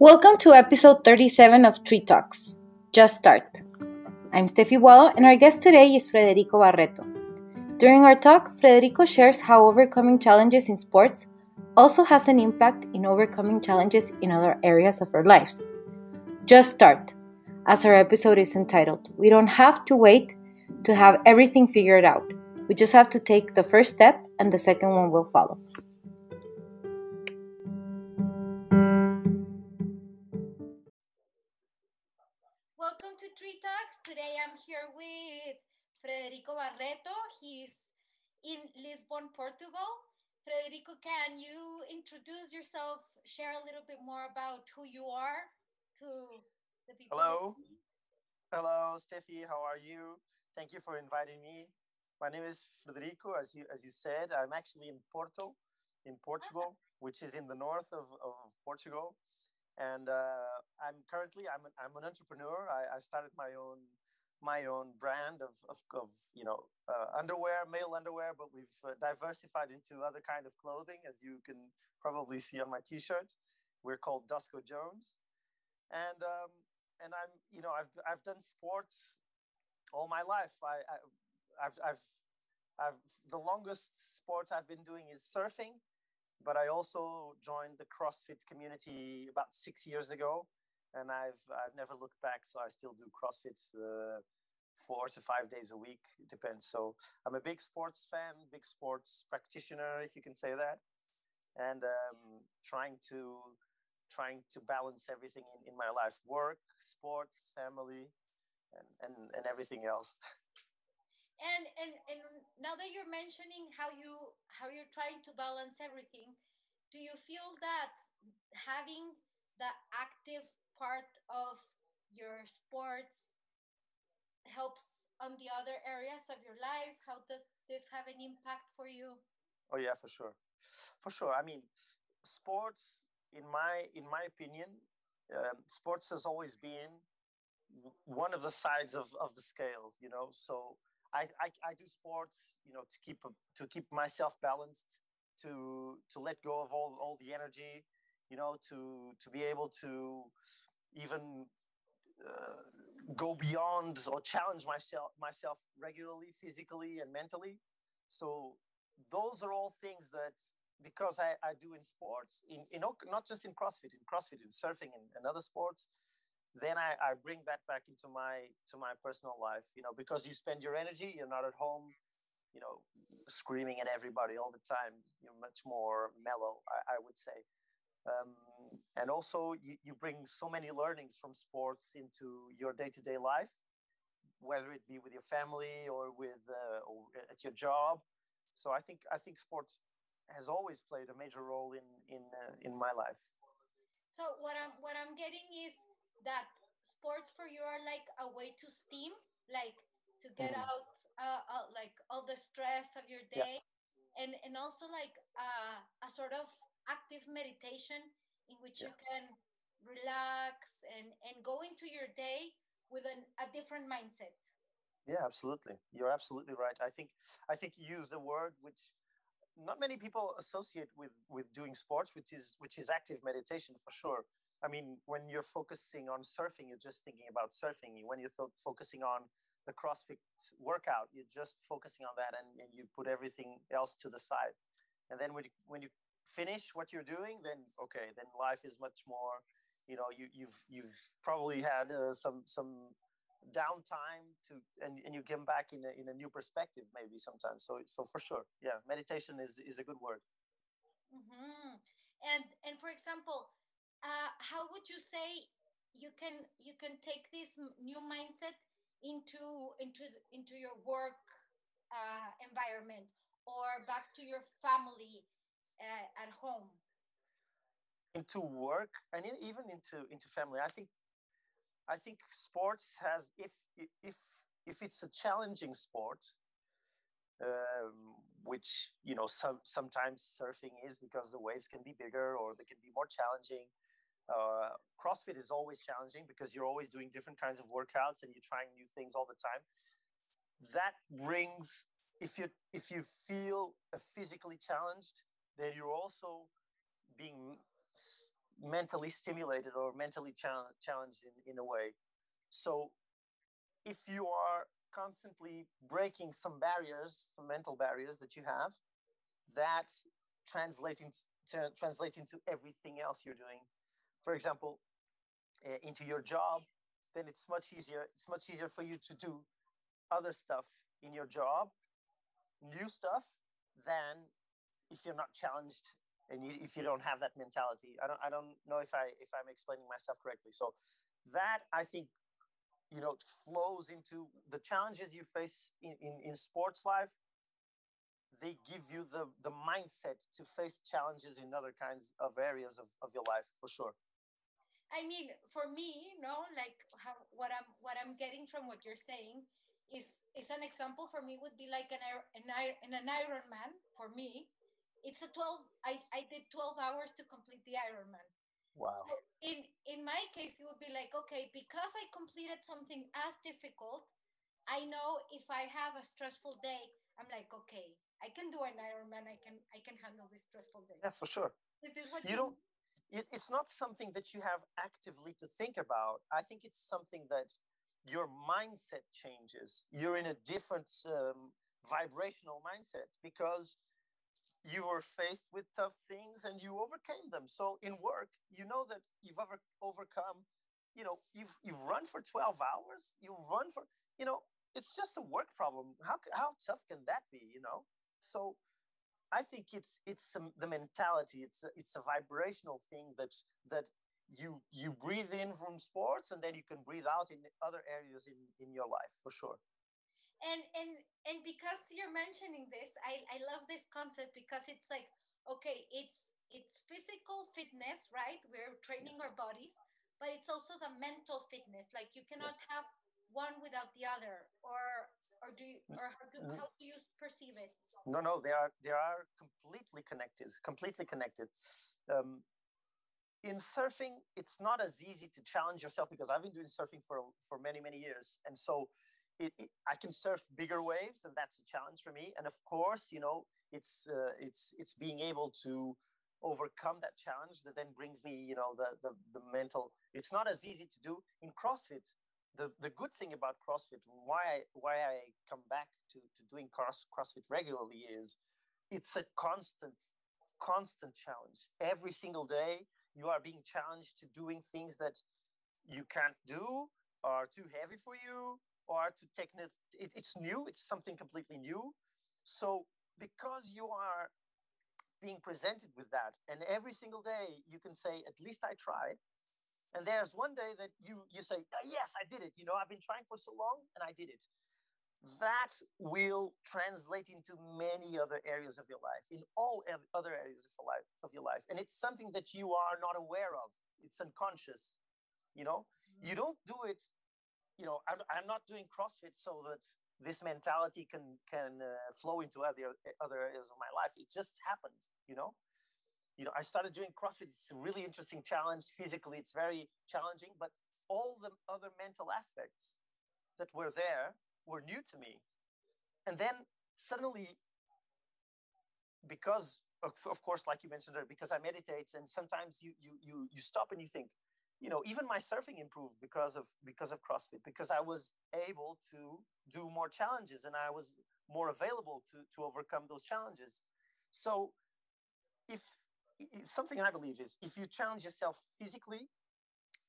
Welcome to episode 37 of Tree Talks. Just Start. I'm Steffi Guado, and our guest today is Frederico Barreto. During our talk, Frederico shares how overcoming challenges in sports also has an impact in overcoming challenges in other areas of our lives. Just start, as our episode is entitled. We don't have to wait to have everything figured out. We just have to take the first step, and the second one will follow. Today I'm here with Frederico Barreto. He's in Lisbon, Portugal. Frederico, can you introduce yourself, share a little bit more about who you are to the people? Hello. Hello, Steffi. How are you? Thank you for inviting me. My name is Frederico, as you as you said. I'm actually in Porto, in Portugal, ah. which is in the north of, of Portugal and uh, I'm currently I'm an, I'm an entrepreneur. I, I, started my own my own brand of, of, of you know uh, underwear, male underwear, but we've uh, diversified into other kind of clothing, as you can probably see on my T-shirt. We're called Dusko Jones, and um, and I'm you know I've I've done sports all my life. I, I I've I've I've the longest sports I've been doing is surfing but I also joined the CrossFit community about six years ago, and I've I've never looked back. So I still do CrossFit uh, four to five days a week. It depends. So I'm a big sports fan, big sports practitioner, if you can say that, and um, trying to trying to balance everything in, in my life: work, sports, family, and and, and everything else. and and and now that you're mentioning how you how you're trying to balance everything do you feel that having the active part of your sports helps on the other areas of your life? How does this have an impact for you? Oh yeah for sure. For sure. I mean sports in my in my opinion um, sports has always been one of the sides of, of the scales you know? So I, I, I do sports, you know, to keep to keep myself balanced, to to let go of all, all the energy, you know, to to be able to even uh, go beyond or challenge myself myself regularly, physically and mentally. So those are all things that because I, I do in sports, in, in not just in CrossFit, in CrossFit, in surfing and, and other sports, then I, I bring that back into my to my personal life you know because you spend your energy you're not at home you know screaming at everybody all the time. You're much more mellow i, I would say. Um, and also you, you bring so many learnings from sports into your day-to-day life whether it be with your family or with uh, or at your job. So i think i think sports has always played a major role in in uh, in my life. So what i'm what i'm getting is that sports for you are like a way to steam, like to get mm-hmm. out uh, uh, like all the stress of your day, yeah. and and also like uh, a sort of active meditation in which yeah. you can relax and and go into your day with an, a different mindset. Yeah, absolutely. You're absolutely right. I think I think you use the word which not many people associate with with doing sports, which is which is active meditation for sure. I mean, when you're focusing on surfing, you're just thinking about surfing. When you're th- focusing on the CrossFit workout, you're just focusing on that, and, and, you put everything else to the side. And then when you, when you finish what you're doing, then okay, then life is much more. You know, you, you've you've probably had uh, some some downtime to and, and you come back in a, in a new perspective maybe sometimes so so for sure yeah meditation is is a good word mm-hmm. and and for example uh, how would you say you can you can take this new mindset into into into your work uh, environment or back to your family uh, at home into work and even into into family i think I think sports has if if if it's a challenging sport, um, which you know some sometimes surfing is because the waves can be bigger or they can be more challenging. Uh, CrossFit is always challenging because you're always doing different kinds of workouts and you're trying new things all the time. That brings if you if you feel physically challenged, then you're also being mentally stimulated or mentally challenged in, in a way. So if you are constantly breaking some barriers, some mental barriers that you have, that translating to, translate into everything else you're doing. For example, uh, into your job, then it's much easier. It's much easier for you to do other stuff in your job, new stuff, than if you're not challenged and you, if you don't have that mentality. I don't i don't know if i if i'm explaining myself correctly. So that i think you know flows into the challenges you face in, in, in sports life. They give you the the mindset to face challenges in other kinds of areas of, of your life for sure i mean for me you know like how what i'm what i'm getting from what you're saying is is an example for me would be like an an, an ironman for me. It's a 12 I, I did 12 hours to complete the ironman. Wow. So in in my case it would be like okay because i completed something as difficult i know if i have a stressful day i'm like okay i can do an ironman i can i can handle this stressful day. Yeah for sure. Is this what you, you don't it, it's not something that you have actively to think about i think it's something that your mindset changes you're in a different um, vibrational mindset because you were faced with tough things and you overcame them. So in work, you know that you've ever overcome, you know, you've you've run for 12 hours, you run for, you know, it's just a work problem. How how tough can that be, you know? So I think it's it's some, the mentality. It's a, it's a vibrational thing that that you you breathe in from sports and then you can breathe out in other areas in in your life for sure and and and because you're mentioning this i i love this concept because it's like okay it's it's physical fitness right we're training yeah. our bodies but it's also the mental fitness like you cannot yeah. have one without the other or or do you or how do, how do you perceive it no no they are they are completely connected completely connected um, in surfing it's not as easy to challenge yourself because i've been doing surfing for for many many years and so it, it, I can surf bigger waves, and that's a challenge for me. And of course, you know, it's uh, it's it's being able to overcome that challenge that then brings me, you know, the the, the mental. It's not as easy to do in CrossFit. The, the good thing about CrossFit, why I, why I come back to, to doing cross, CrossFit regularly is it's a constant, constant challenge. Every single day, you are being challenged to doing things that you can't do, are too heavy for you, or to take it, it's new, it's something completely new. So because you are being presented with that, and every single day you can say, at least I tried. And there's one day that you you say, oh, yes, I did it. You know, I've been trying for so long and I did it. That will translate into many other areas of your life, in all other areas of your life, of your life. And it's something that you are not aware of. It's unconscious. You know, mm-hmm. you don't do it you know, I'm, I'm not doing CrossFit so that this mentality can can uh, flow into other other areas of my life. It just happened, you know. You know, I started doing CrossFit. It's a really interesting challenge. Physically, it's very challenging, but all the other mental aspects that were there were new to me. And then suddenly, because of, of course, like you mentioned, because I meditate, and sometimes you you you you stop and you think, you know even my surfing improved because of because of crossfit because i was able to do more challenges and i was more available to to overcome those challenges so if something i believe is if you challenge yourself physically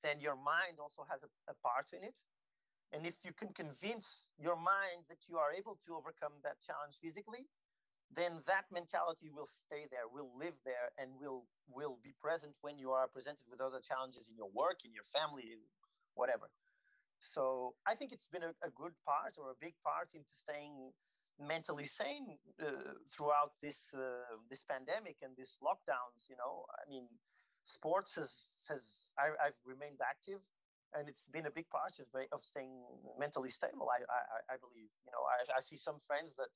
then your mind also has a, a part in it And if you can convince your mind that you are able to overcome that challenge physically, then that mentality will stay there, will live there, and will will be present when you are presented with other challenges in your work, in your family, whatever. So I think it's been a, a good part or a big part into staying mentally sane uh, throughout this uh, this pandemic and these lockdowns. You know, I mean, sports has has I, have remained active and it's been a big part of, of staying mentally stable I, I, I believe you know I, I see some friends that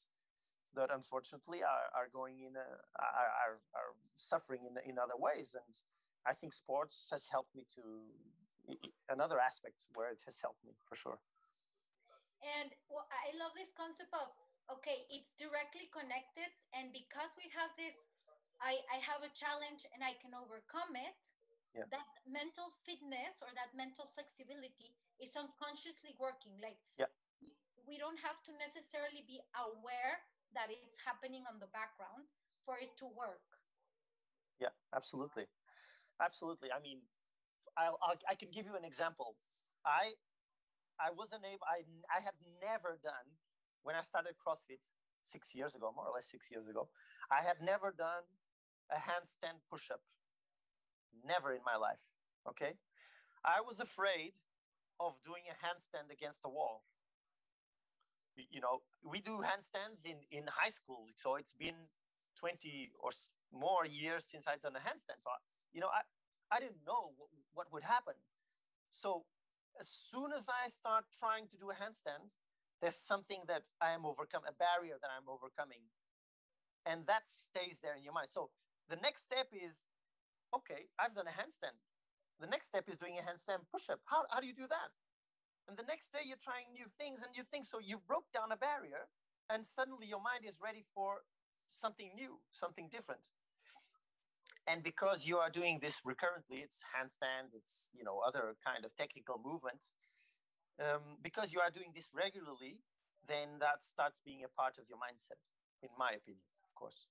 that unfortunately are, are going in a, are, are, are suffering in, in other ways and i think sports has helped me to another aspect where it has helped me for sure and well, i love this concept of okay it's directly connected and because we have this I, I have a challenge and I can overcome it, yeah. that mental fitness or that mental flexibility is unconsciously working. Like yeah. we don't have to necessarily be aware that it's happening on the background for it to work. Yeah, absolutely. Absolutely. I mean, I'll, I'll, i can give you an example. I I wasn't able. I I had never done when I started CrossFit six years ago, more or less six years ago. I had never done a handstand push up. Never in my life. Okay. I was afraid of doing a handstand against a wall. You know, we do handstands in, in high school. So it's been 20 or more years since I've done a handstand. So, you know, I, I didn't know what, what would happen. So as soon as I start trying to do a handstand, there's something that I am overcome, a barrier that I'm overcoming. And that stays there in your mind. So the next step is okay, I've done a handstand. The next step is doing a handstand push up. How, how do you do that? And the next day you're trying new things and you think so you've broke down a barrier and suddenly your mind is ready for something new, something different. And because you are doing this recurrently, it's handstand, it's you know other kind of technical movements. Um, because you are doing this regularly, then that starts being a part of your mindset, in my opinion, of course.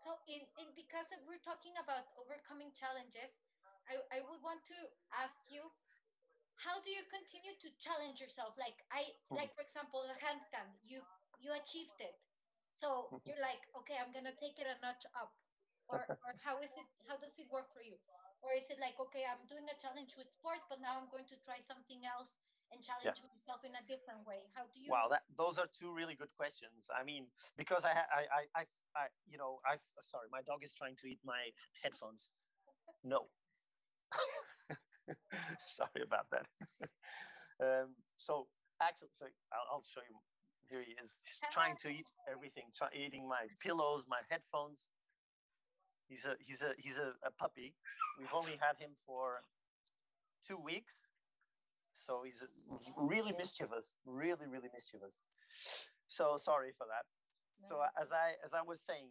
So, in, in because we're talking about overcoming challenges, I, I would want to ask you, how do you continue to challenge yourself? Like I, hmm. like for example, the handstand, you you achieved it, so you're like, okay, I'm gonna take it a notch up, or or how is it? How does it work for you? Or is it like, okay, I'm doing a challenge with sport, but now I'm going to try something else and challenge yeah. myself in a different way? How do you? Wow, that those are two really good questions. I mean, because I, I, I, I, I you know, I, sorry, my dog is trying to eat my headphones. No. sorry about that. um, so actually, so I'll, I'll, show you. Here he is. He's trying to eat everything, try, eating my pillows, my headphones. He's a he's a he's a, a puppy. We've only had him for two weeks so he's really mischievous, really, really mischievous. So sorry for that. No. So as I as I was saying,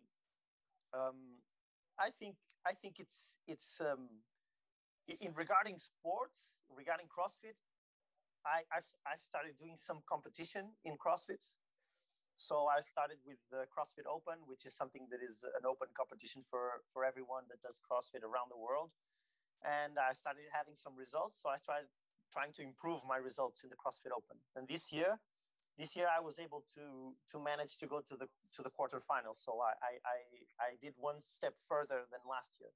um, I think I think it's it's um, in regarding sports, regarding CrossFit, I I've, I've started doing some competition in CrossFit. So I started with the CrossFit Open, which is something that is an open competition for for everyone that does CrossFit around the world. And I started having some results. So I started trying to improve my results in the CrossFit Open. And this year, this year I was able to to manage to go to the to the quarterfinals. So I I I, I did one step further than last year.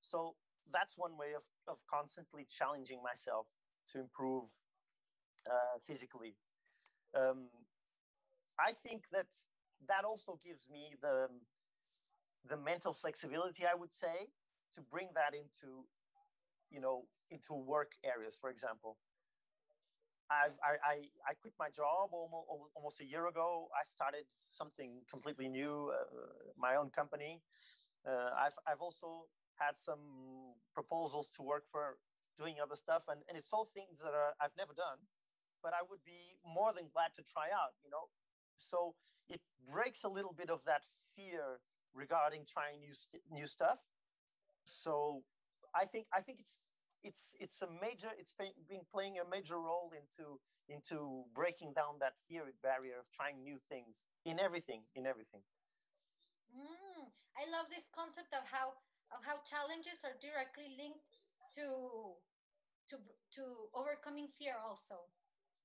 So that's one way of of constantly challenging myself to improve uh, physically. Um, I think that that also gives me the the mental flexibility. I would say to bring that into you know into work areas for example I've, I, I, I quit my job almost, almost a year ago. I started something completely new, uh, my own company. Uh, I've, I've also had some proposals to work for doing other stuff, and, and it's all things that are, I've never done, but I would be more than glad to try out, you know. So it breaks a little bit of that fear regarding trying new, new stuff. So I think I think it's it's it's a major it's been playing a major role into into breaking down that fear barrier of trying new things in everything in everything. Mm, I love this concept of how of how challenges are directly linked to to to overcoming fear also.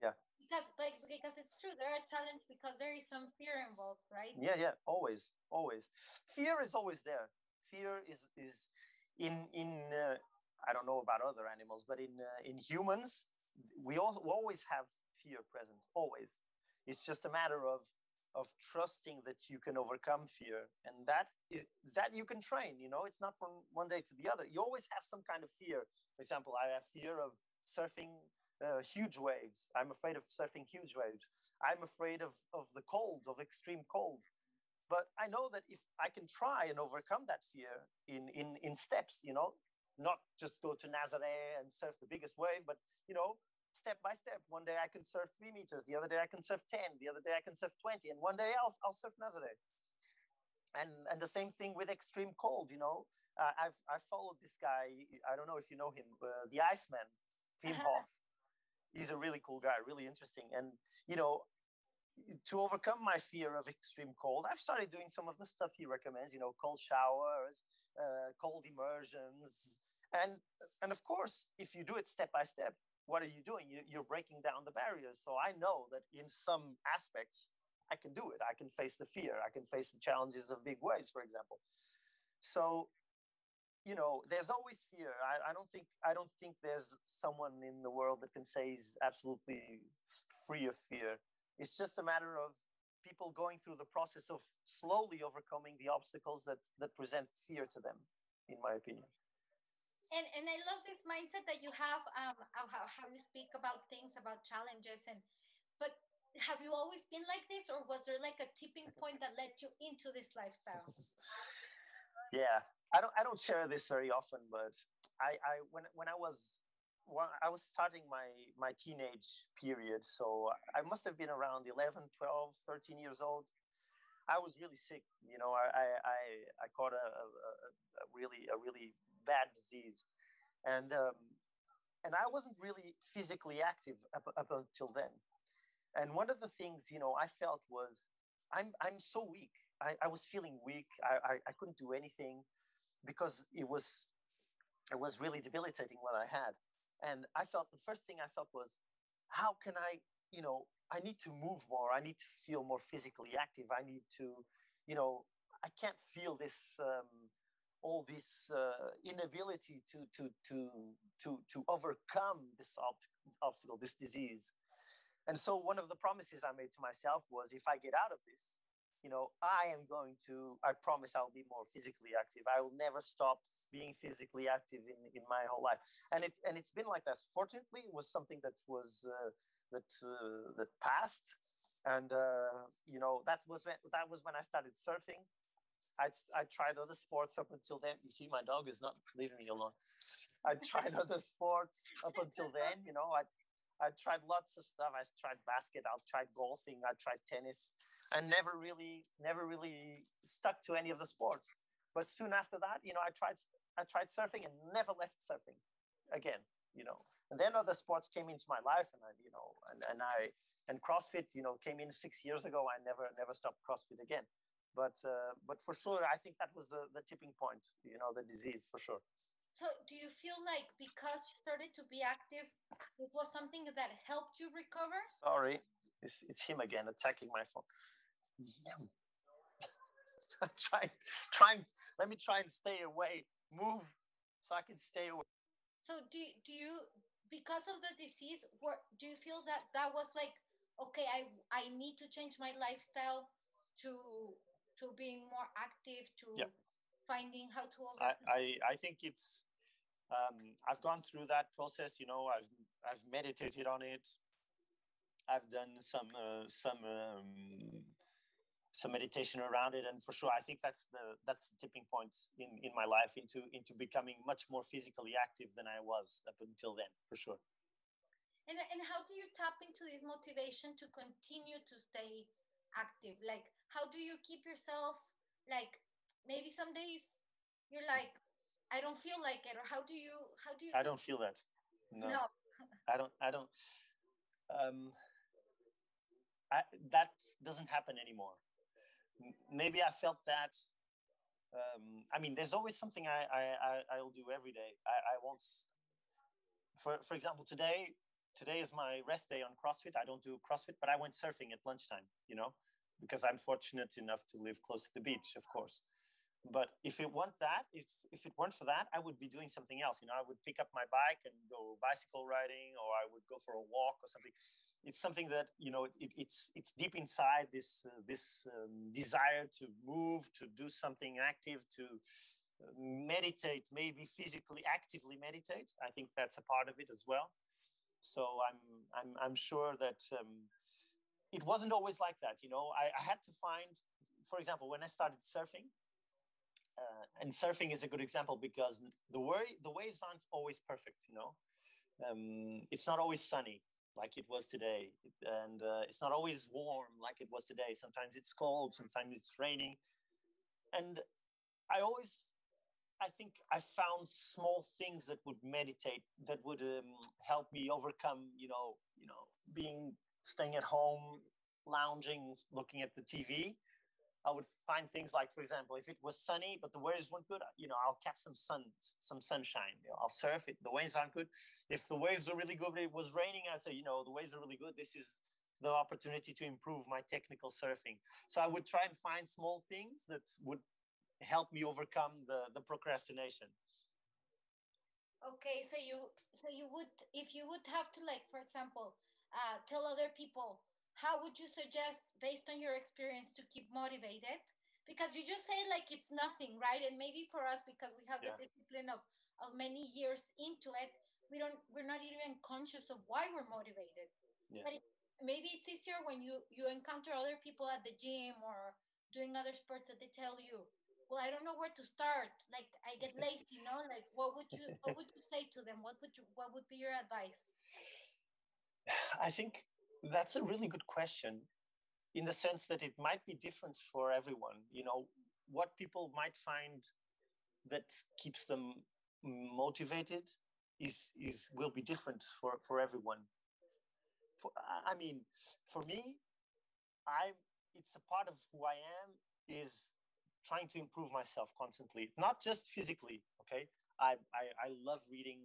Yeah. Because but because it's true, there are challenges because there is some fear involved, right? Yeah, yeah, always, always. Fear is always there. Fear is is in in uh, I don't know about other animals, but in uh, in humans, we, all, we always have fear present. Always. It's just a matter of of trusting that you can overcome fear and that that you can train you know it's not from one day to the other you always have some kind of fear for example i have fear of surfing uh, huge waves i'm afraid of surfing huge waves i'm afraid of of the cold of extreme cold but i know that if i can try and overcome that fear in in in steps you know not just go to Nazare and surf the biggest wave but you know step by step. One day I can surf three meters, the other day I can surf 10, the other day I can surf 20, and one day I'll, I'll surf Nazare. And, and the same thing with extreme cold, you know. Uh, I've, I've followed this guy, I don't know if you know him, uh, the Iceman, Wim Hof. He's a really cool guy, really interesting. And, you know, to overcome my fear of extreme cold, I've started doing some of the stuff he recommends, you know, cold showers, uh, cold immersions. And, and of course, if you do it step by step, what are you doing? You're breaking down the barriers. So I know that in some aspects, I can do it. I can face the fear. I can face the challenges of big waves, for example. So, you know, there's always fear. I, I don't think I don't think there's someone in the world that can say is absolutely free of fear. It's just a matter of people going through the process of slowly overcoming the obstacles that that present fear to them, in my opinion and and I love this mindset that you have um how, how you speak about things about challenges and but have you always been like this or was there like a tipping point that led you into this lifestyle yeah I don't I don't share this very often but I I when when I was when I was starting my my teenage period so I must have been around 11 12 13 years old I was really sick. You know, I I I caught a, a, a really a really bad disease, and um, and I wasn't really physically active up, up until then. And one of the things you know I felt was I'm I'm so weak. I, I was feeling weak. I, I, I couldn't do anything because it was it was really debilitating what I had. And I felt the first thing I felt was, how can I, you know, I need to move more. I need to feel more physically active. I need to, you know, I can't feel this um, all this uh, inability to to to to to overcome this ob- obstacle, this disease. And so one of the promises I made to myself was, if I get out of this, you know, I am going to. I promise I'll be more physically active. I will never stop being physically active in in my whole life. And it and it's been like that. Fortunately, it was something that was. Uh, that uh, that passed, and uh, you know that was when, that was when I started surfing. I I tried other sports up until then. You see, my dog is not leaving me alone. I tried other sports up until then. You know, I I tried lots of stuff. I tried basket. I tried golfing. I tried tennis, and never really, never really stuck to any of the sports. But soon after that, you know, I tried, I tried surfing and never left surfing again. You know, and then other sports came into my life, and I, you know, and, and I and CrossFit, you know, came in six years ago. I never never stopped CrossFit again. But uh, but for sure, I think that was the the tipping point. You know, the disease for sure. So, do you feel like because you started to be active, it was something that helped you recover? Sorry, it's, it's him again attacking my phone. trying, trying. Let me try and stay away. Move so I can stay away. So, do do you because of the disease what do you feel that that was like okay i i need to change my lifestyle to to being more active to yeah. Finding how to I, I i think it's um i've gone through that process you know i've i've meditated on it. I've done some uh, some um, some meditation around it. And for sure i think that's the that's the tipping point in in my life into into becoming much more physically active than i was up until then for sure. And and how do you tap into this motivation to continue to stay active? Like how do you keep yourself like maybe some days you're like i don't feel like it or how do you how do you i don't feel that no, no. i don't i don't um I, that doesn't happen anymore maybe I felt that. Um, I mean, there's always something I, I, I will do every day. I, I won't. For for example, today today is my rest day on CrossFit. I don't do CrossFit, but I went surfing at lunchtime, you know, because I'm fortunate enough to live close to the beach, of course. But if it weren't that, if, if it weren't for that, I would be doing something else. You know, I would pick up my bike and go bicycle riding, or I would go for a walk or something. It's something that you know it, it's it's deep inside this uh, this um, desire to move, to do something active, to uh, meditate, maybe physically actively meditate. I think that's a part of it as well. So I'm I'm I'm sure that um, it wasn't always like that. You know, I, I had to find, for example, when I started surfing uh, and surfing is a good example because the wa- the waves aren't always perfect. You know, um, it's not always sunny like it was today, and uh, it's not always warm like it was today. Sometimes it's cold, sometimes it's raining, and I always. I think I found small things that would meditate, that would um, help me overcome, you know, you know, being staying at home, lounging, looking at the TV, I would find things like, for example, if it was sunny but the waves weren't good, you know, I'll catch some sun, some sunshine. You know, I'll surf it. The waves aren't good. If the waves are really good, but it was raining, I'd say, you know, the waves are really good. This is the opportunity to improve my technical surfing. So I would try and find small things that would help me overcome the, the procrastination. Okay, so you so you would if you would have to like, for example, uh, tell other people how would you suggest based on your experience to keep motivated? Because you just say like it's nothing right? And maybe for us because we have yeah. the discipline of, of many years into it we don't we're not even conscious of why we're motivated. Yeah. but it, maybe it's easier when you you encounter other people at the gym or doing other sports that they tell you well i don't know where to start. Like i get lazy you know? Like what would you what would you say to them? What would you what would be your advice? I think that's a really good question in the sense that it might be different for everyone. You know, what people might find that keeps them motivated is is will be different for for everyone. For, I mean, for me, I it's a part of who I am is trying to improve myself constantly, not just physically. Okay, I I, I love reading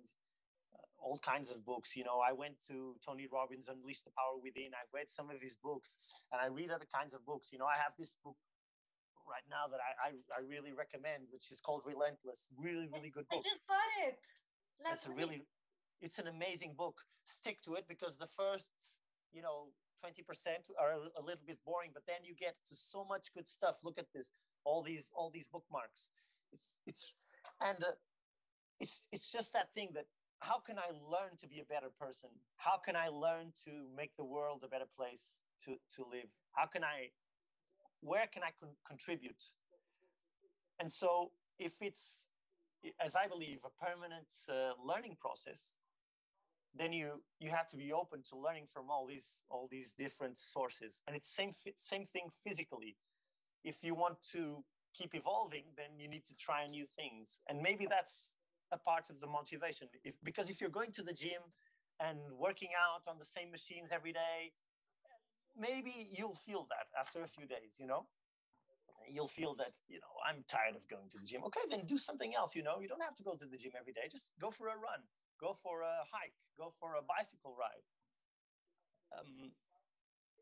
all kinds of books. You know, I went to Tony Robbins, Unleash the Power Within. I've read some of his books and I read other kinds of books. You know, I have this book right now that I, I, I really recommend, which is called Relentless. Really, really good book. I just bought it. Last it's a really, it's an amazing book. Stick to it because the first, you know, 20% are a little bit boring, but then you get to so much good stuff. Look at this, all these, all these bookmarks. It's, it's, and uh, it's, it's just that thing that how can I learn to be a better person? How can I learn to make the world a better place to, to live? How can I, where can I con- contribute? And so, if it's, as I believe, a permanent uh, learning process, then you you have to be open to learning from all these all these different sources. And it's same same thing physically. If you want to keep evolving, then you need to try new things. And maybe that's a part of the motivation. If, because if you're going to the gym and working out on the same machines every day, maybe you'll feel that after a few days, you know? You'll feel that, you know, I'm tired of going to the gym. Okay, then do something else, you know? You don't have to go to the gym every day. Just go for a run, go for a hike, go for a bicycle ride. Um,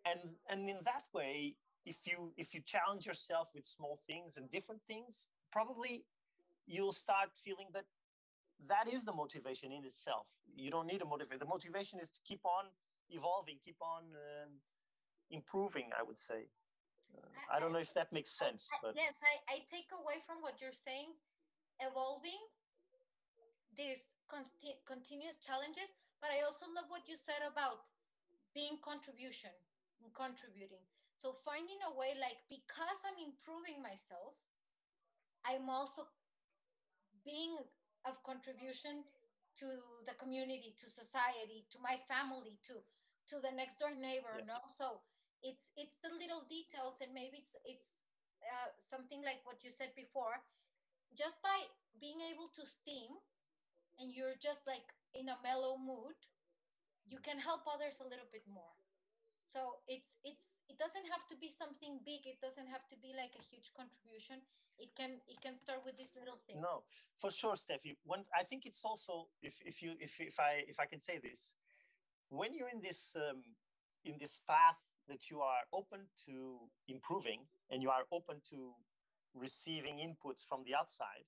and and in that way, if you if you challenge yourself with small things and different things, probably you'll start feeling that that is the motivation in itself. You don't need a motivation. The motivation is to keep on evolving, keep on uh, improving, I would say. Uh, I don't know if that makes sense. But... Yes, I, I take away from what you're saying, evolving, these conti- continuous challenges, but I also love what you said about being contribution and contributing. So finding a way, like, because I'm improving myself, I'm also being of contribution to the community, to society, to my family, to to the next door neighbor. Yeah. No, so it's it's the little details, and maybe it's it's uh, something like what you said before. Just by being able to steam, and you're just like in a mellow mood, you can help others a little bit more. So it's it's it doesn't have to be something big. It doesn't have to be like a huge contribution. It can it can start with this little thing no for sure steffi. One i think it's also if if you if, if i if i can say this when you're in this um, in this path that you are open to improving and you are open to receiving inputs from the outside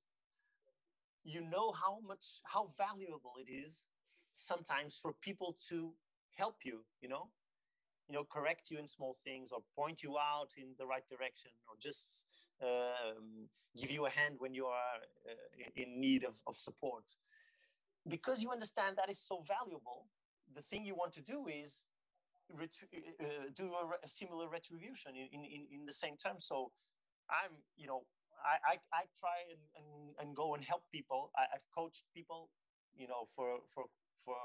you know how much how valuable it is sometimes for people to help you you know you know correct you in small things or point you out in the right direction or just um, give you a hand when you are uh, in need of, of support. Because you understand that is so valuable the thing you want to do is uh, do a, a, similar retribution in, in, in the same term. So i'm you know i i, I try and, and, and go and help people. I, i've coached people you know for for for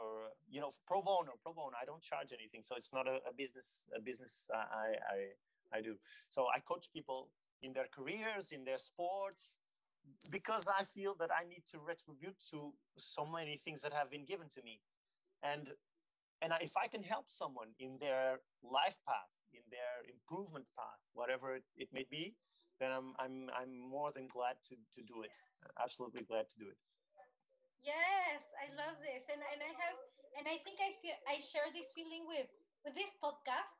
you know pro bono pro bono. I don't charge anything. So it's not a, a business a business uh, I, I i do. So i coach people in their careers in their sports because i feel that i need to retribute to so many things that have been given to me. And and if i can help someone in their life path in their improvement path whatever it, may be then i'm i'm i'm more than glad to to do it. Absolutely glad to do it Yes, I love this, and and I have, and I think I I share this feeling with with this podcast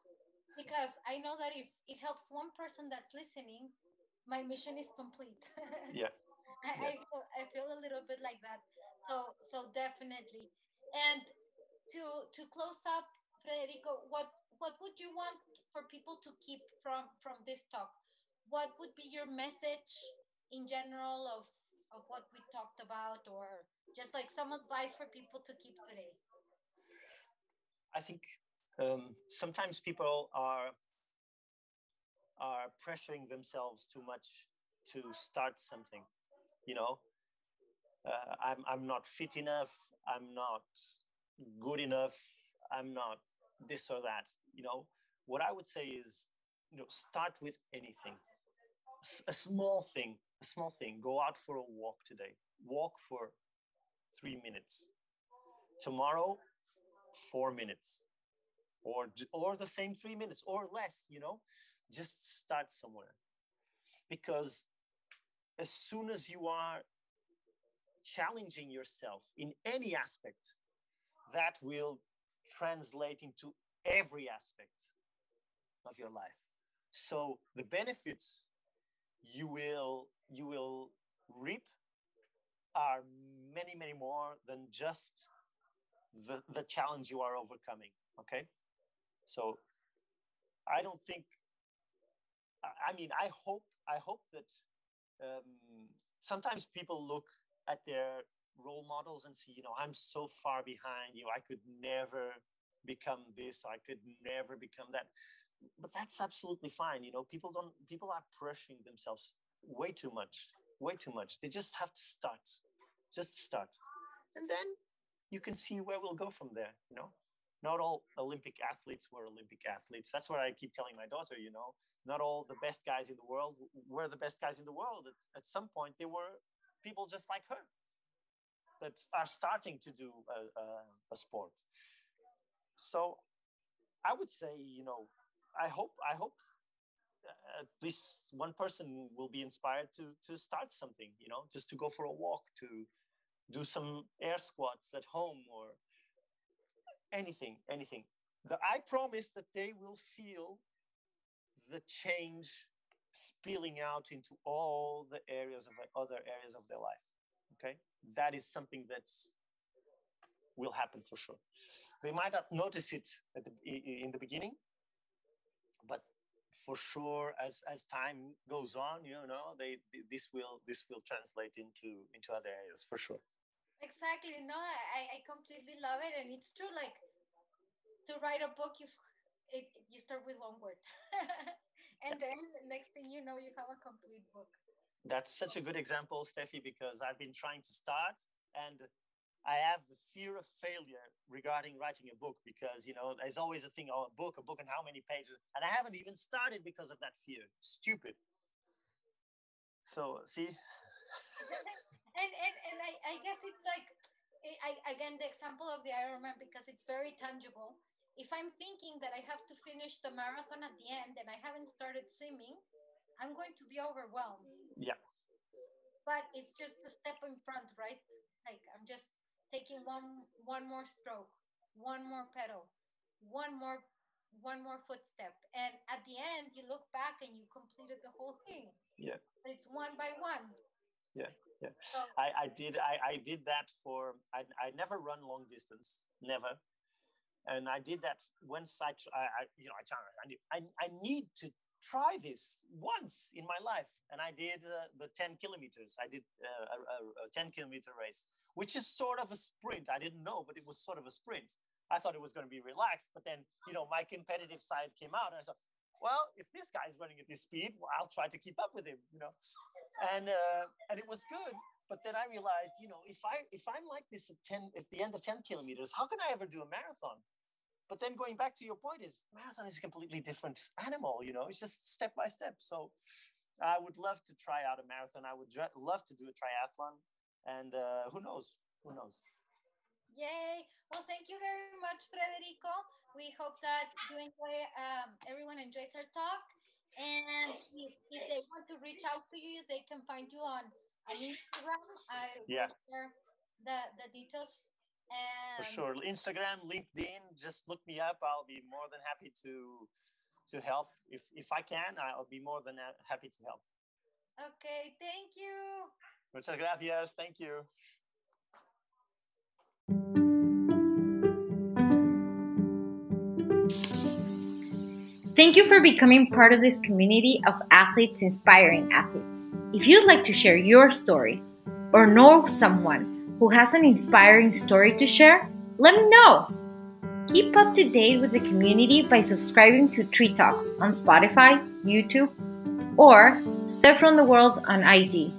because I know that if it helps one person that's listening, my mission is complete. yeah. I, yeah. I, feel, I feel a little bit like that. So so definitely. And to to close up, Frederico, what what would you want for people to keep from from this talk? What would be your message in general of of what we talked about or just like some advice for people to keep today? I think um, sometimes people are are pressuring themselves too much to start something you know? Uh, I'm, I'm not fit enough i'm not good enough i'm not this or that you know? What i would say is you know start with anything. A small thing a small thing go out for a walk today. Walk for three minutes. Tomorrow four minutes. Or or the same three minutes or less you know? Just start somewhere. Because as soon as you are challenging yourself in any aspect that will translate into every aspect of your life. So the benefits you will you will reap are many many more than just the, the challenge you are overcoming okay? So i don't think i mean i hope i hope that um, sometimes people look at their role models and see you know i'm so far behind you i could never become this i could never become that but that's absolutely fine you know people don't people are pressuring themselves way too much way too much. They just have to start just start. And then you can see where we'll go from there you know. Not all olympic athletes were olympic athletes. That's what i keep telling my daughter you know. Not all the best guys in the world were the best guys in the world. At, at some point they were people just like her that are starting to do a, a, a sport. So i would say you know I hope I hope uh, at least one person will be inspired to to start something. You know, just to go for a walk, to do some air squats at home, or anything, anything. The, I promise that they will feel the change spilling out into all the areas of other areas of their life. Okay, that is something that's will happen for sure. They might not notice it the, in the beginning, for sure as as time goes on you know they, this will this will translate into into other areas for sure. Exactly no i i completely love it and it's true like to write a book you it, you start with one word. And then next thing you know you have a complete book. That's such a good example steffi because i've been trying to start and I have the fear of failure regarding writing a book because you know there's always a thing, oh, a book, a book, and how many pages, and I haven't even started because of that fear. Stupid. So see. and and and I, I guess it's like eh, I, again the example of the Ironman because it's very tangible. If I'm thinking that I have to finish the marathon at the end and I haven't started swimming, I'm going to be overwhelmed. Yeah. But it's just a step in front, right? Like I'm just taking one one more stroke one more pedal, one more one more footstep. And at the end, you look back and you completed the whole thing. Yeah. But it's one by one. Yeah, yeah. So, I, I did I, I did that for I, I never run long distance, never. And I did that once I, I, you know I, try- I I I need to try this once in my life, and I did uh, the ten kilometers. I did uh, a, a, a ten kilometer race, which is sort of a sprint. I didn't know, but it was sort of a sprint. I thought it was going to be relaxed, but then you know my competitive side came out, and I thought, well, if this guy's running at this speed, well, I'll try to keep up with him, you know. And uh, and it was good, but then I realized, you know, if I if I'm like this at ten at the end of ten kilometers, how can I ever do a marathon? But then going back to your point is marathon is a completely different animal, you know. It's just step by step. So I would love to try out a marathon. I would love to do a triathlon, and uh, who knows? Who knows? Yay! Well, thank you very much, Frederico. We hope that you enjoy, um, everyone enjoys our talk. And if, if they want to reach out to you, they can find you on, on Instagram. I will Yeah. share the, the details. And For sure. Instagram, LinkedIn, just look me up. I'll be more than happy to to help. If if I can, I'll be more than uh, happy to help. Okay, thank you. Muchas gracias. Thank you. Thank you for becoming part of this community of athletes inspiring athletes. If you'd like to share your story or know someone who has an inspiring story to share, let me know. Keep up to date with the community by subscribing to Tri Talks on Spotify, YouTube, or Step from the World on IG.